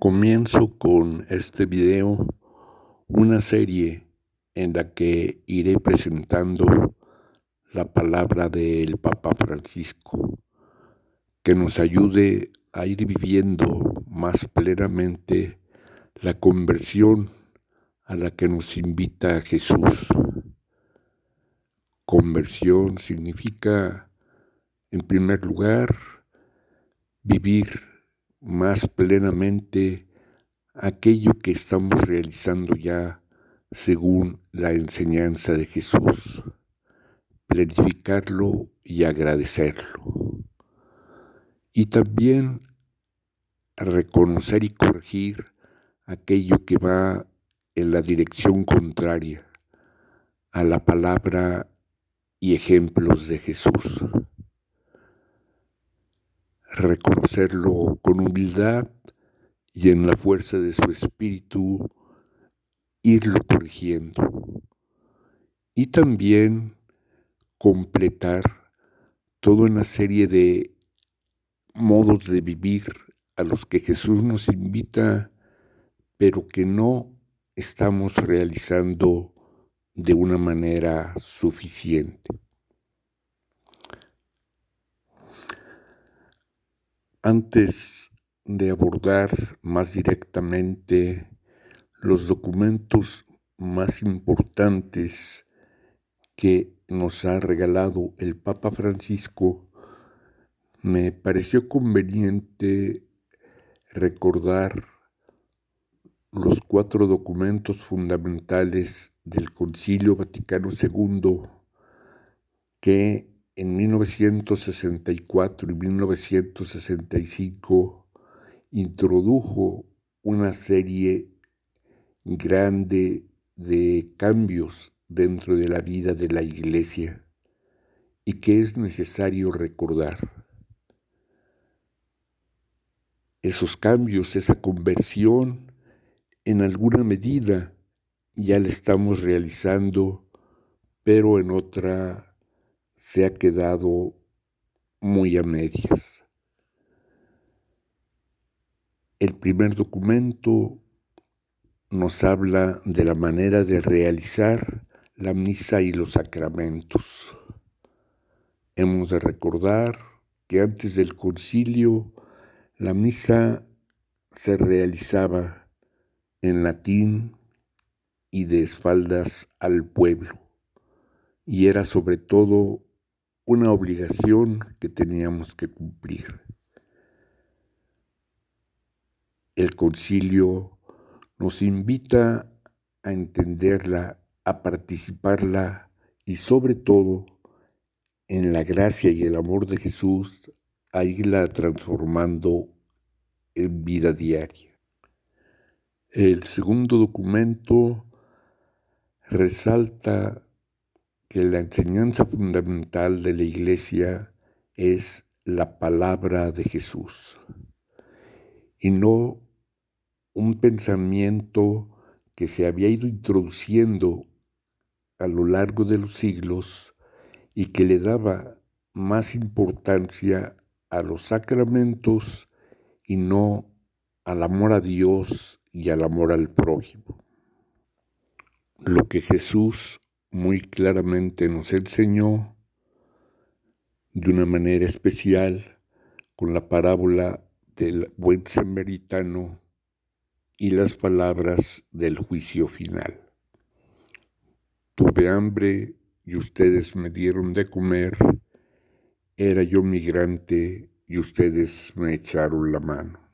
Comienzo con este video una serie en la que iré presentando la palabra del Papa Francisco que nos ayude a ir viviendo más plenamente la conversión a la que nos invita Jesús. Conversión significa, en primer lugar, vivir más plenamente aquello que estamos realizando ya según la enseñanza de Jesús, planificarlo y agradecerlo. Y también reconocer y corregir aquello que va en la dirección contraria a la palabra y ejemplos de Jesús reconocerlo con humildad y en la fuerza de su espíritu irlo corrigiendo. Y también completar toda una serie de modos de vivir a los que Jesús nos invita, pero que no estamos realizando de una manera suficiente. Antes de abordar más directamente los documentos más importantes que nos ha regalado el Papa Francisco, me pareció conveniente recordar los cuatro documentos fundamentales del Concilio Vaticano II que en 1964 y 1965 introdujo una serie grande de cambios dentro de la vida de la iglesia y que es necesario recordar. Esos cambios, esa conversión, en alguna medida ya la estamos realizando, pero en otra se ha quedado muy a medias. El primer documento nos habla de la manera de realizar la misa y los sacramentos. Hemos de recordar que antes del concilio la misa se realizaba en latín y de espaldas al pueblo, y era sobre todo una obligación que teníamos que cumplir. El concilio nos invita a entenderla, a participarla y sobre todo en la gracia y el amor de Jesús a irla transformando en vida diaria. El segundo documento resalta que la enseñanza fundamental de la iglesia es la palabra de Jesús y no un pensamiento que se había ido introduciendo a lo largo de los siglos y que le daba más importancia a los sacramentos y no al amor a Dios y al amor al prójimo. Lo que Jesús muy claramente nos enseñó de una manera especial con la parábola del buen samaritano y las palabras del juicio final. Tuve hambre y ustedes me dieron de comer, era yo migrante y ustedes me echaron la mano.